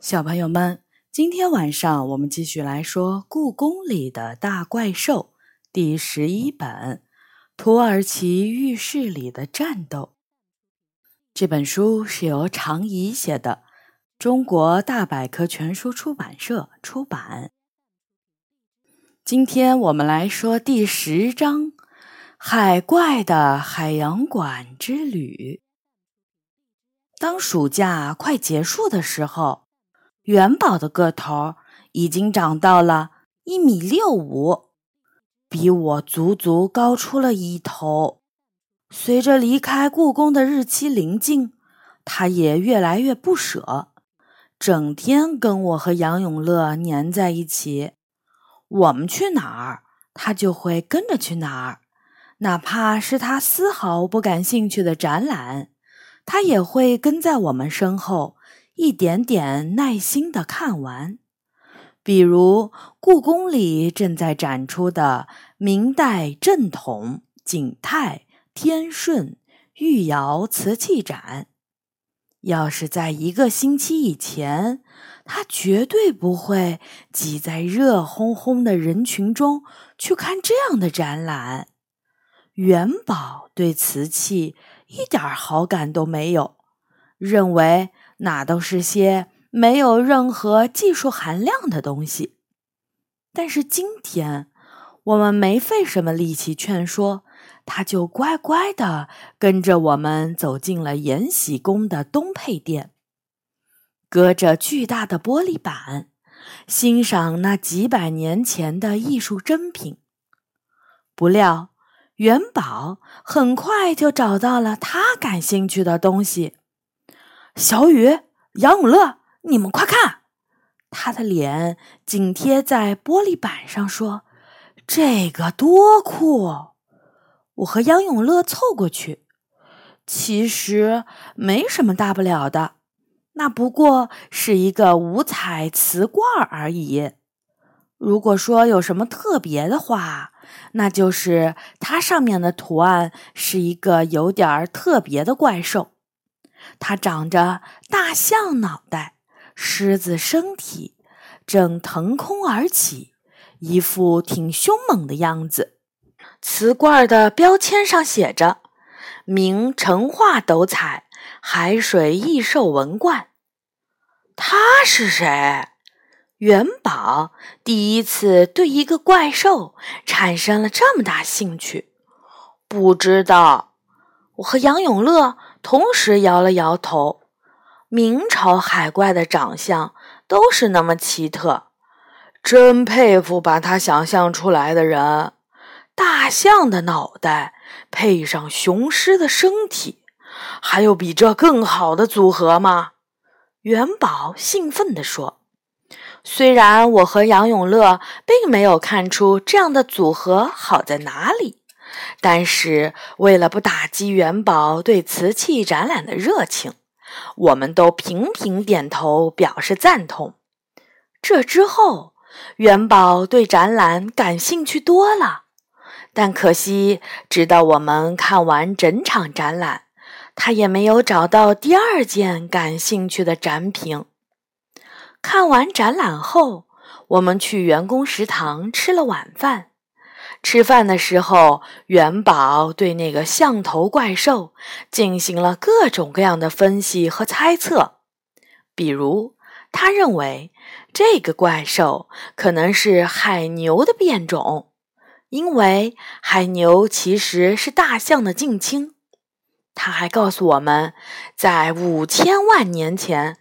小朋友们，今天晚上我们继续来说《故宫里的大怪兽》第十一本《土耳其浴室里的战斗》。这本书是由常怡写的，中国大百科全书出版社出版。今天我们来说第十章《海怪的海洋馆之旅》。当暑假快结束的时候。元宝的个头已经长到了一米六五，比我足足高出了一头。随着离开故宫的日期临近，他也越来越不舍，整天跟我和杨永乐粘在一起。我们去哪儿，他就会跟着去哪儿，哪怕是他丝毫不感兴趣的展览，他也会跟在我们身后。一点点耐心的看完，比如故宫里正在展出的明代正统景泰天顺御窑瓷器展。要是在一个星期以前，他绝对不会挤在热烘烘的人群中去看这样的展览。元宝对瓷器一点好感都没有，认为。那都是些没有任何技术含量的东西。但是今天我们没费什么力气劝说，他就乖乖的跟着我们走进了延禧宫的东配殿，隔着巨大的玻璃板，欣赏那几百年前的艺术珍品。不料元宝很快就找到了他感兴趣的东西。小雨、杨永乐，你们快看！他的脸紧贴在玻璃板上，说：“这个多酷！”我和杨永乐凑过去，其实没什么大不了的，那不过是一个五彩瓷罐而已。如果说有什么特别的话，那就是它上面的图案是一个有点特别的怪兽。它长着大象脑袋、狮子身体，正腾空而起，一副挺凶猛的样子。瓷罐的标签上写着“明成化斗彩海水异兽文罐”。他是谁？元宝第一次对一个怪兽产生了这么大兴趣。不知道。我和杨永乐。同时摇了摇头。明朝海怪的长相都是那么奇特，真佩服把他想象出来的人。大象的脑袋配上雄狮的身体，还有比这更好的组合吗？元宝兴奋地说：“虽然我和杨永乐并没有看出这样的组合好在哪里。”但是，为了不打击元宝对瓷器展览的热情，我们都频频点头表示赞同。这之后，元宝对展览感兴趣多了。但可惜，直到我们看完整场展览，他也没有找到第二件感兴趣的展品。看完展览后，我们去员工食堂吃了晚饭。吃饭的时候，元宝对那个象头怪兽进行了各种各样的分析和猜测。比如，他认为这个怪兽可能是海牛的变种，因为海牛其实是大象的近亲。他还告诉我们，在五千万年前，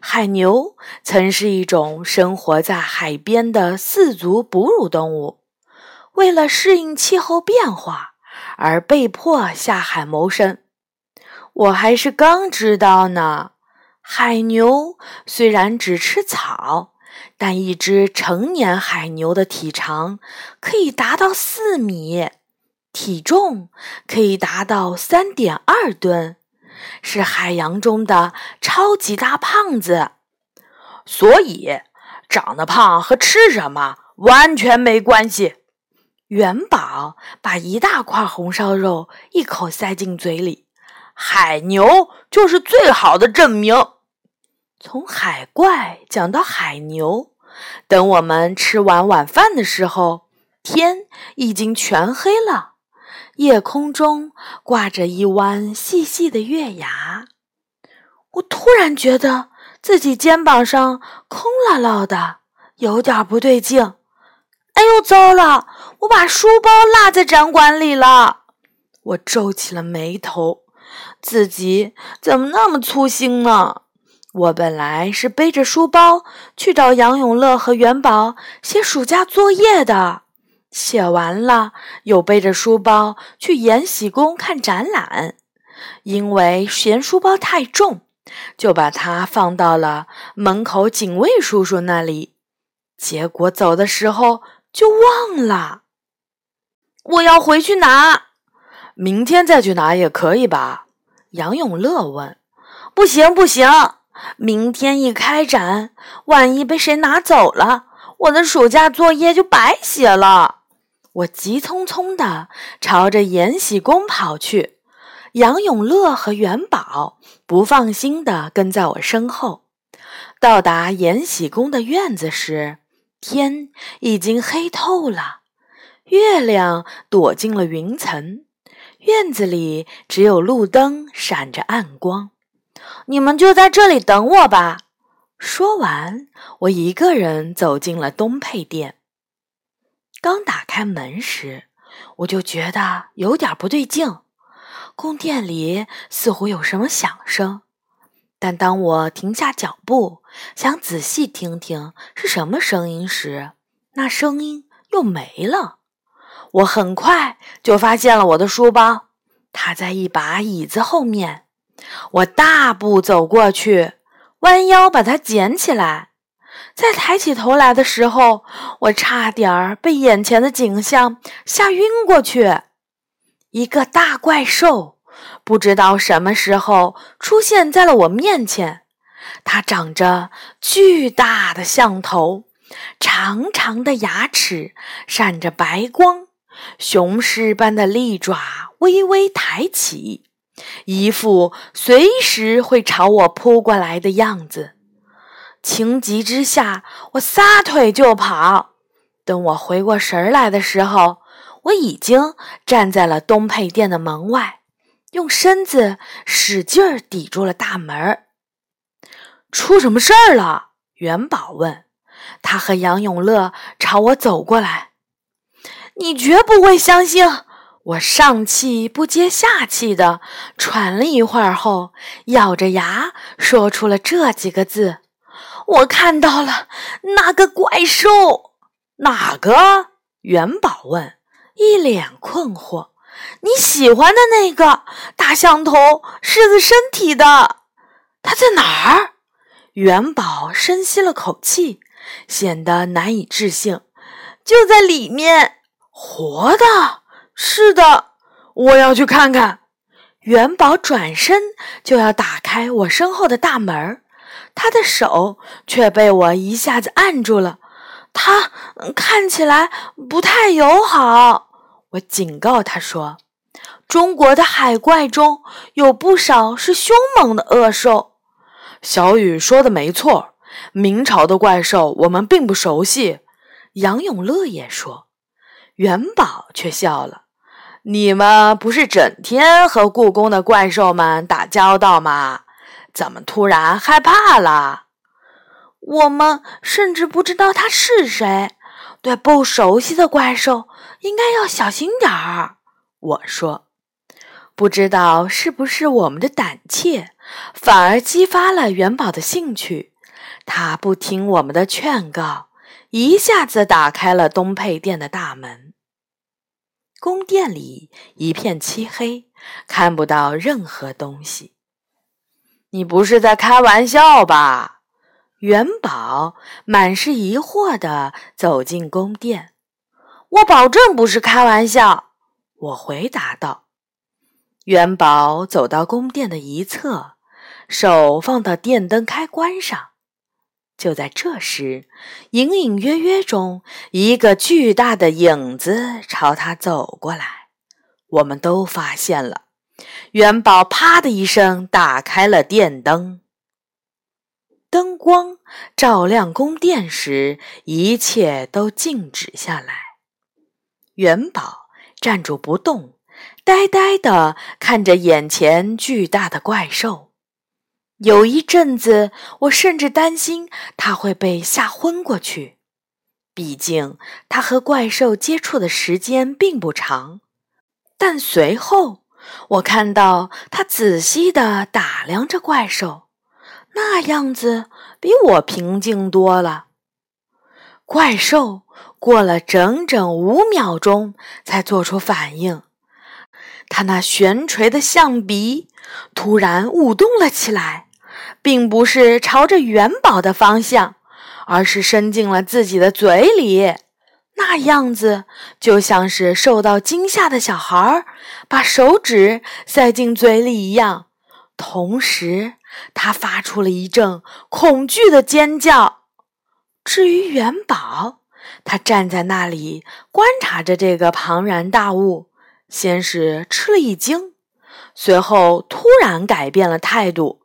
海牛曾是一种生活在海边的四足哺乳动物。为了适应气候变化而被迫下海谋生，我还是刚知道呢。海牛虽然只吃草，但一只成年海牛的体长可以达到四米，体重可以达到三点二吨，是海洋中的超级大胖子。所以，长得胖和吃什么完全没关系。元宝把一大块红烧肉一口塞进嘴里，海牛就是最好的证明。从海怪讲到海牛，等我们吃完晚饭的时候，天已经全黑了，夜空中挂着一弯细细的月牙。我突然觉得自己肩膀上空落落的，有点不对劲。哎呦，糟了！我把书包落在展馆里了。我皱起了眉头，自己怎么那么粗心呢？我本来是背着书包去找杨永乐和元宝写暑假作业的，写完了又背着书包去延禧宫看展览，因为嫌书包太重，就把它放到了门口警卫叔叔那里。结果走的时候就忘了。我要回去拿，明天再去拿也可以吧？杨永乐问。不行，不行。明天一开展，万一被谁拿走了，我的暑假作业就白写了。我急匆匆地朝着延禧宫跑去，杨永乐和元宝不放心地跟在我身后。到达延禧宫的院子时，天已经黑透了，月亮躲进了云层，院子里只有路灯闪着暗光。你们就在这里等我吧。说完，我一个人走进了东配殿。刚打开门时，我就觉得有点不对劲，宫殿里似乎有什么响声。但当我停下脚步，想仔细听听是什么声音时，那声音又没了。我很快就发现了我的书包，它在一把椅子后面。我大步走过去，弯腰把它捡起来。在抬起头来的时候，我差点儿被眼前的景象吓晕过去。一个大怪兽不知道什么时候出现在了我面前，它长着巨大的象头，长长的牙齿闪着白光，雄狮般的利爪微微抬起。一副随时会朝我扑过来的样子，情急之下，我撒腿就跑。等我回过神来的时候，我已经站在了东配殿的门外，用身子使劲儿抵住了大门。出什么事儿了？元宝问。他和杨永乐朝我走过来。你绝不会相信。我上气不接下气的喘了一会儿后，咬着牙说出了这几个字：“我看到了那个怪兽。”哪个？元宝问，一脸困惑。“你喜欢的那个大象头、狮子身体的，它在哪儿？”元宝深吸了口气，显得难以置信。“就在里面，活的。”是的，我要去看看。元宝转身就要打开我身后的大门，他的手却被我一下子按住了。他看起来不太友好，我警告他说：“中国的海怪中有不少是凶猛的恶兽。”小雨说的没错，明朝的怪兽我们并不熟悉。杨永乐也说，元宝却笑了。你们不是整天和故宫的怪兽们打交道吗？怎么突然害怕了？我们甚至不知道他是谁，对不熟悉的怪兽应该要小心点儿。我说，不知道是不是我们的胆怯，反而激发了元宝的兴趣。他不听我们的劝告，一下子打开了东配殿的大门。宫殿里一片漆黑，看不到任何东西。你不是在开玩笑吧？元宝满是疑惑地走进宫殿。我保证不是开玩笑，我回答道。元宝走到宫殿的一侧，手放到电灯开关上。就在这时，隐隐约约中，一个巨大的影子朝他走过来。我们都发现了。元宝啪的一声打开了电灯。灯光照亮宫殿时，一切都静止下来。元宝站住不动，呆呆地看着眼前巨大的怪兽。有一阵子，我甚至担心他会被吓昏过去。毕竟他和怪兽接触的时间并不长。但随后，我看到他仔细地打量着怪兽，那样子比我平静多了。怪兽过了整整五秒钟才做出反应，他那悬垂的象鼻突然舞动了起来。并不是朝着元宝的方向，而是伸进了自己的嘴里，那样子就像是受到惊吓的小孩把手指塞进嘴里一样。同时，他发出了一阵恐惧的尖叫。至于元宝，他站在那里观察着这个庞然大物，先是吃了一惊，随后突然改变了态度。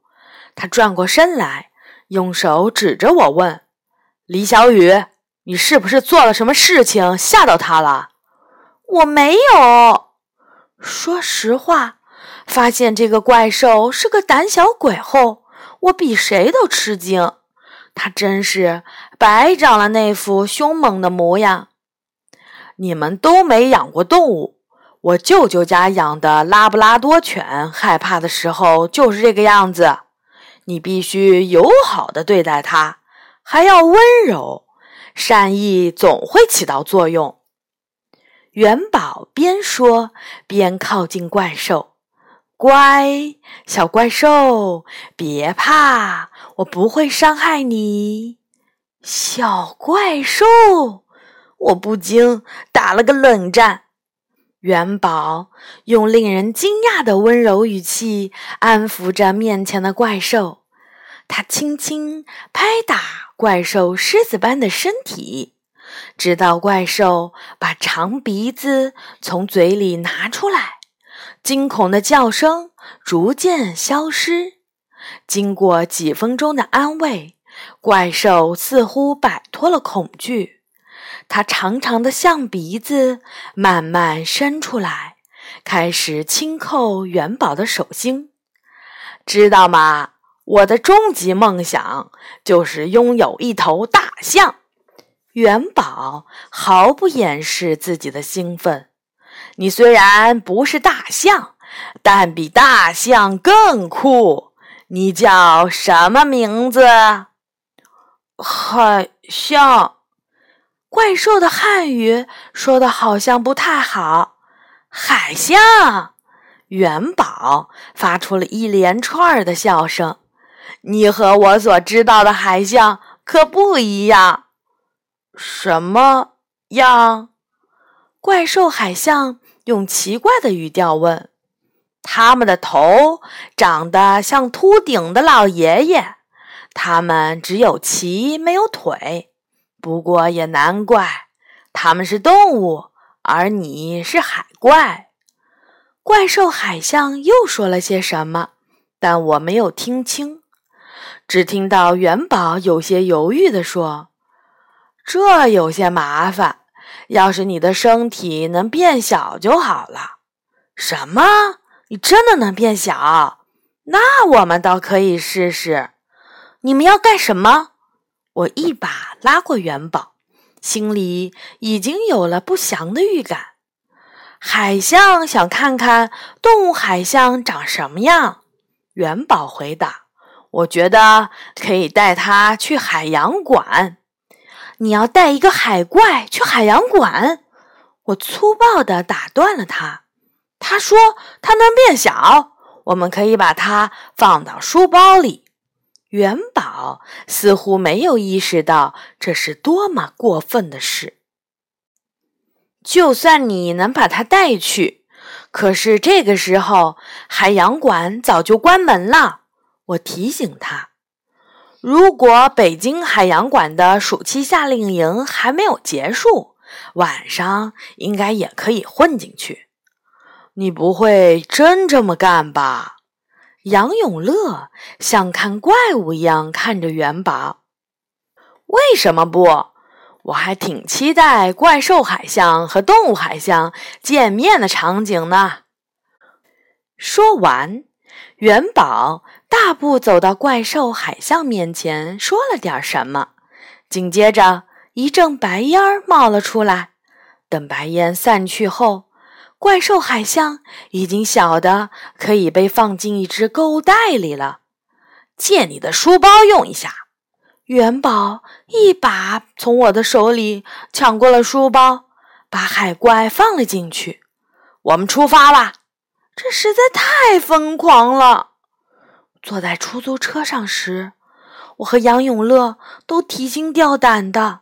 他转过身来，用手指着我问：“李小雨，你是不是做了什么事情吓到他了？”“我没有。”说实话，发现这个怪兽是个胆小鬼后，我比谁都吃惊。他真是白长了那副凶猛的模样。你们都没养过动物，我舅舅家养的拉布拉多犬，害怕的时候就是这个样子。你必须友好的对待它，还要温柔，善意总会起到作用。元宝边说边靠近怪兽，乖，小怪兽，别怕，我不会伤害你。小怪兽，我不禁打了个冷战。元宝用令人惊讶的温柔语气安抚着面前的怪兽，他轻轻拍打怪兽狮子般的身体，直到怪兽把长鼻子从嘴里拿出来，惊恐的叫声逐渐消失。经过几分钟的安慰，怪兽似乎摆脱了恐惧。它长长的象鼻子慢慢伸出来，开始轻扣元宝的手心。知道吗？我的终极梦想就是拥有一头大象。元宝毫不掩饰自己的兴奋。你虽然不是大象，但比大象更酷。你叫什么名字？海象。怪兽的汉语说的好像不太好。海象，元宝发出了一连串的笑声。你和我所知道的海象可不一样。什么样？怪兽海象用奇怪的语调问。他们的头长得像秃顶的老爷爷，他们只有鳍没有腿。不过也难怪，他们是动物，而你是海怪。怪兽海象又说了些什么，但我没有听清，只听到元宝有些犹豫地说：“这有些麻烦，要是你的身体能变小就好了。”什么？你真的能变小？那我们倒可以试试。你们要干什么？我一把拉过元宝，心里已经有了不祥的预感。海象想看看动物海象长什么样。元宝回答：“我觉得可以带它去海洋馆。”你要带一个海怪去海洋馆？我粗暴地打断了他。他说：“它能变小，我们可以把它放到书包里。”元宝似乎没有意识到这是多么过分的事。就算你能把它带去，可是这个时候海洋馆早就关门了。我提醒他，如果北京海洋馆的暑期夏令营还没有结束，晚上应该也可以混进去。你不会真这么干吧？杨永乐像看怪物一样看着元宝。为什么不？我还挺期待怪兽海象和动物海象见面的场景呢。说完，元宝大步走到怪兽海象面前，说了点什么。紧接着，一阵白烟冒了出来。等白烟散去后，怪兽海象已经小的可以被放进一只购物袋里了。借你的书包用一下。元宝一把从我的手里抢过了书包，把海怪放了进去。我们出发吧！这实在太疯狂了。坐在出租车上时，我和杨永乐都提心吊胆的，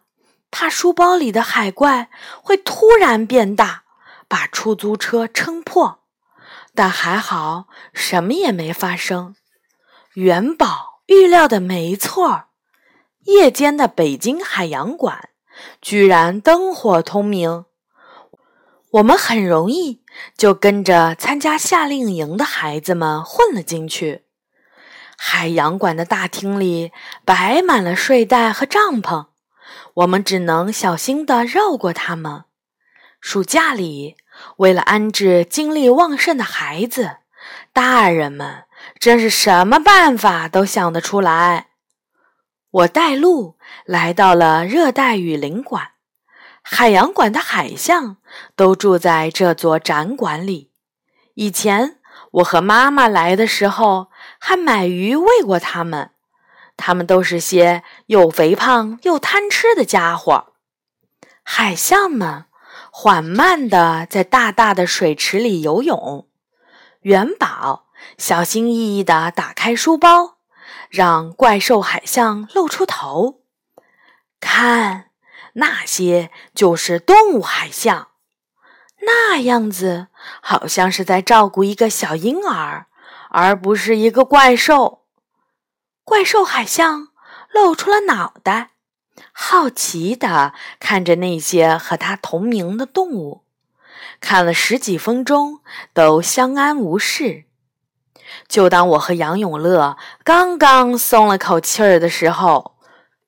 怕书包里的海怪会突然变大，把出租车撑破。但还好，什么也没发生。元宝预料的没错。夜间的北京海洋馆居然灯火通明，我们很容易就跟着参加夏令营的孩子们混了进去。海洋馆的大厅里摆满了睡袋和帐篷，我们只能小心地绕过它们。暑假里，为了安置精力旺盛的孩子，大人们真是什么办法都想得出来。我带路来到了热带雨林馆，海洋馆的海象都住在这座展馆里。以前我和妈妈来的时候，还买鱼喂过它们。它们都是些又肥胖又贪吃的家伙。海象们缓慢地在大大的水池里游泳。元宝小心翼翼地打开书包。让怪兽海象露出头，看，那些就是动物海象，那样子好像是在照顾一个小婴儿，而不是一个怪兽。怪兽海象露出了脑袋，好奇地看着那些和它同名的动物，看了十几分钟，都相安无事。就当我和杨永乐刚刚松了口气儿的时候，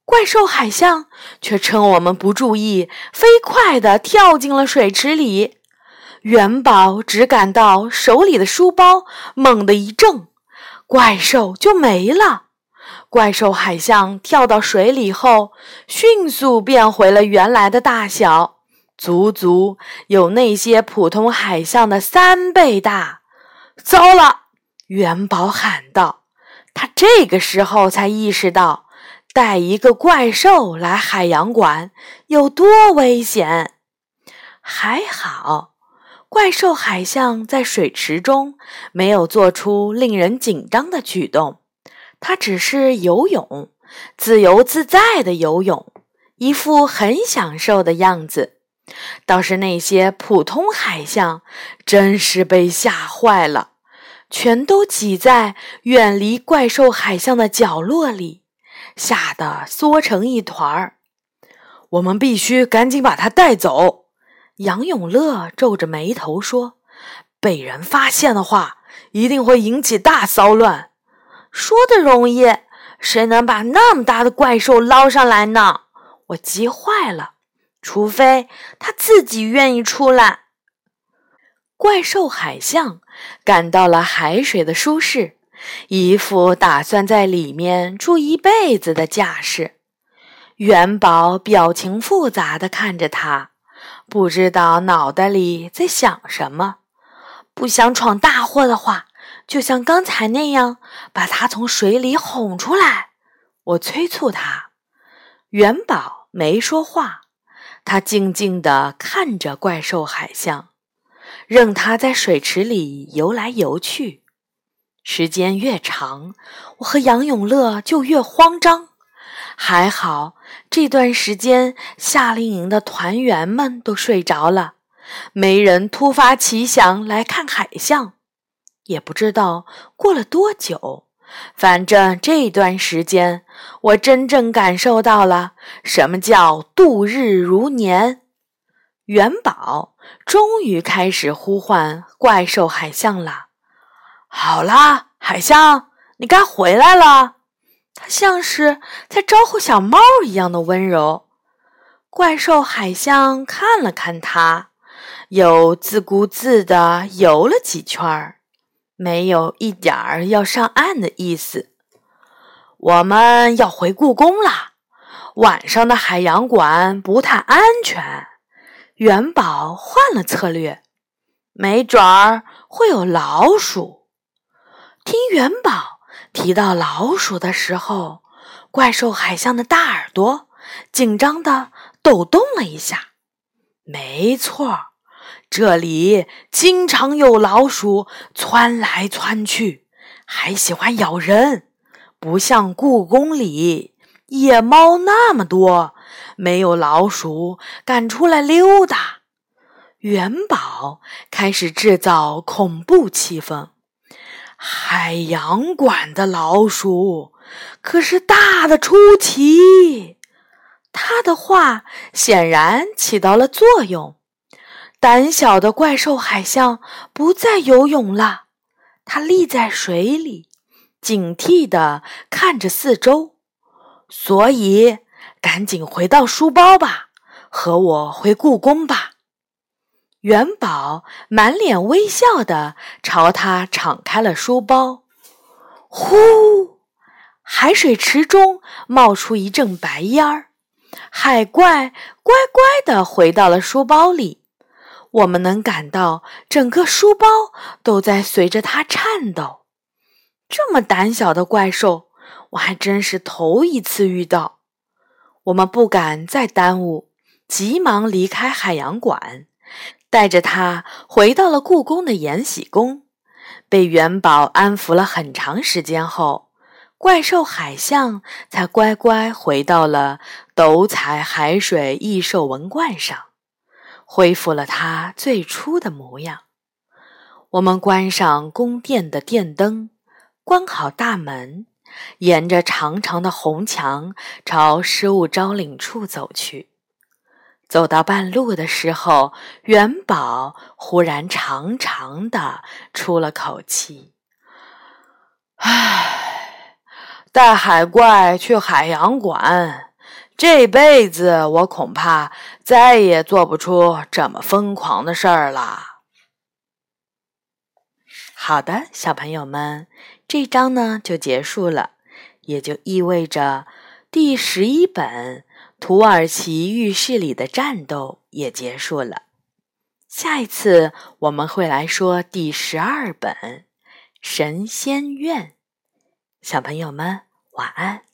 怪兽海象却趁我们不注意，飞快地跳进了水池里。元宝只感到手里的书包猛地一震，怪兽就没了。怪兽海象跳到水里后，迅速变回了原来的大小，足足有那些普通海象的三倍大。糟了！元宝喊道：“他这个时候才意识到，带一个怪兽来海洋馆有多危险。还好，怪兽海象在水池中没有做出令人紧张的举动，它只是游泳，自由自在的游泳，一副很享受的样子。倒是那些普通海象，真是被吓坏了。”全都挤在远离怪兽海象的角落里，吓得缩成一团儿。我们必须赶紧把它带走。杨永乐皱着眉头说：“被人发现的话，一定会引起大骚乱。”说的容易，谁能把那么大的怪兽捞上来呢？我急坏了。除非他自己愿意出来。怪兽海象感到了海水的舒适，一副打算在里面住一辈子的架势。元宝表情复杂的看着他，不知道脑袋里在想什么。不想闯大祸的话，就像刚才那样，把他从水里哄出来。我催促他。元宝没说话，他静静的看着怪兽海象。任它在水池里游来游去，时间越长，我和杨永乐就越慌张。还好这段时间夏令营的团员们都睡着了，没人突发奇想来看海象。也不知道过了多久，反正这段时间，我真正感受到了什么叫度日如年。元宝终于开始呼唤怪兽海象了。好啦，海象，你该回来了。他像是在招呼小猫一样的温柔。怪兽海象看了看他，又自顾自地游了几圈，没有一点儿要上岸的意思。我们要回故宫啦，晚上的海洋馆不太安全。元宝换了策略，没准儿会有老鼠。听元宝提到老鼠的时候，怪兽海象的大耳朵紧张的抖动了一下。没错，这里经常有老鼠窜来窜去，还喜欢咬人。不像故宫里野猫那么多，没有老鼠敢出来溜达。元宝开始制造恐怖气氛。海洋馆的老鼠可是大的出奇。他的话显然起到了作用。胆小的怪兽海象不再游泳了，它立在水里。警惕地看着四周，所以赶紧回到书包吧，和我回故宫吧。元宝满脸微笑地朝他敞开了书包。呼，海水池中冒出一阵白烟儿，海怪乖乖地回到了书包里。我们能感到整个书包都在随着它颤抖。这么胆小的怪兽，我还真是头一次遇到。我们不敢再耽误，急忙离开海洋馆，带着它回到了故宫的延禧宫。被元宝安抚了很长时间后，怪兽海象才乖乖回到了斗彩海水异兽文冠上，恢复了它最初的模样。我们关上宫殿的电灯。关好大门，沿着长长的红墙朝失物招领处走去。走到半路的时候，元宝忽然长长的出了口气：“唉，带海怪去海洋馆，这辈子我恐怕再也做不出这么疯狂的事儿了。”好的，小朋友们。这章呢就结束了，也就意味着第十一本土耳其浴室里的战斗也结束了。下一次我们会来说第十二本神仙院。小朋友们晚安。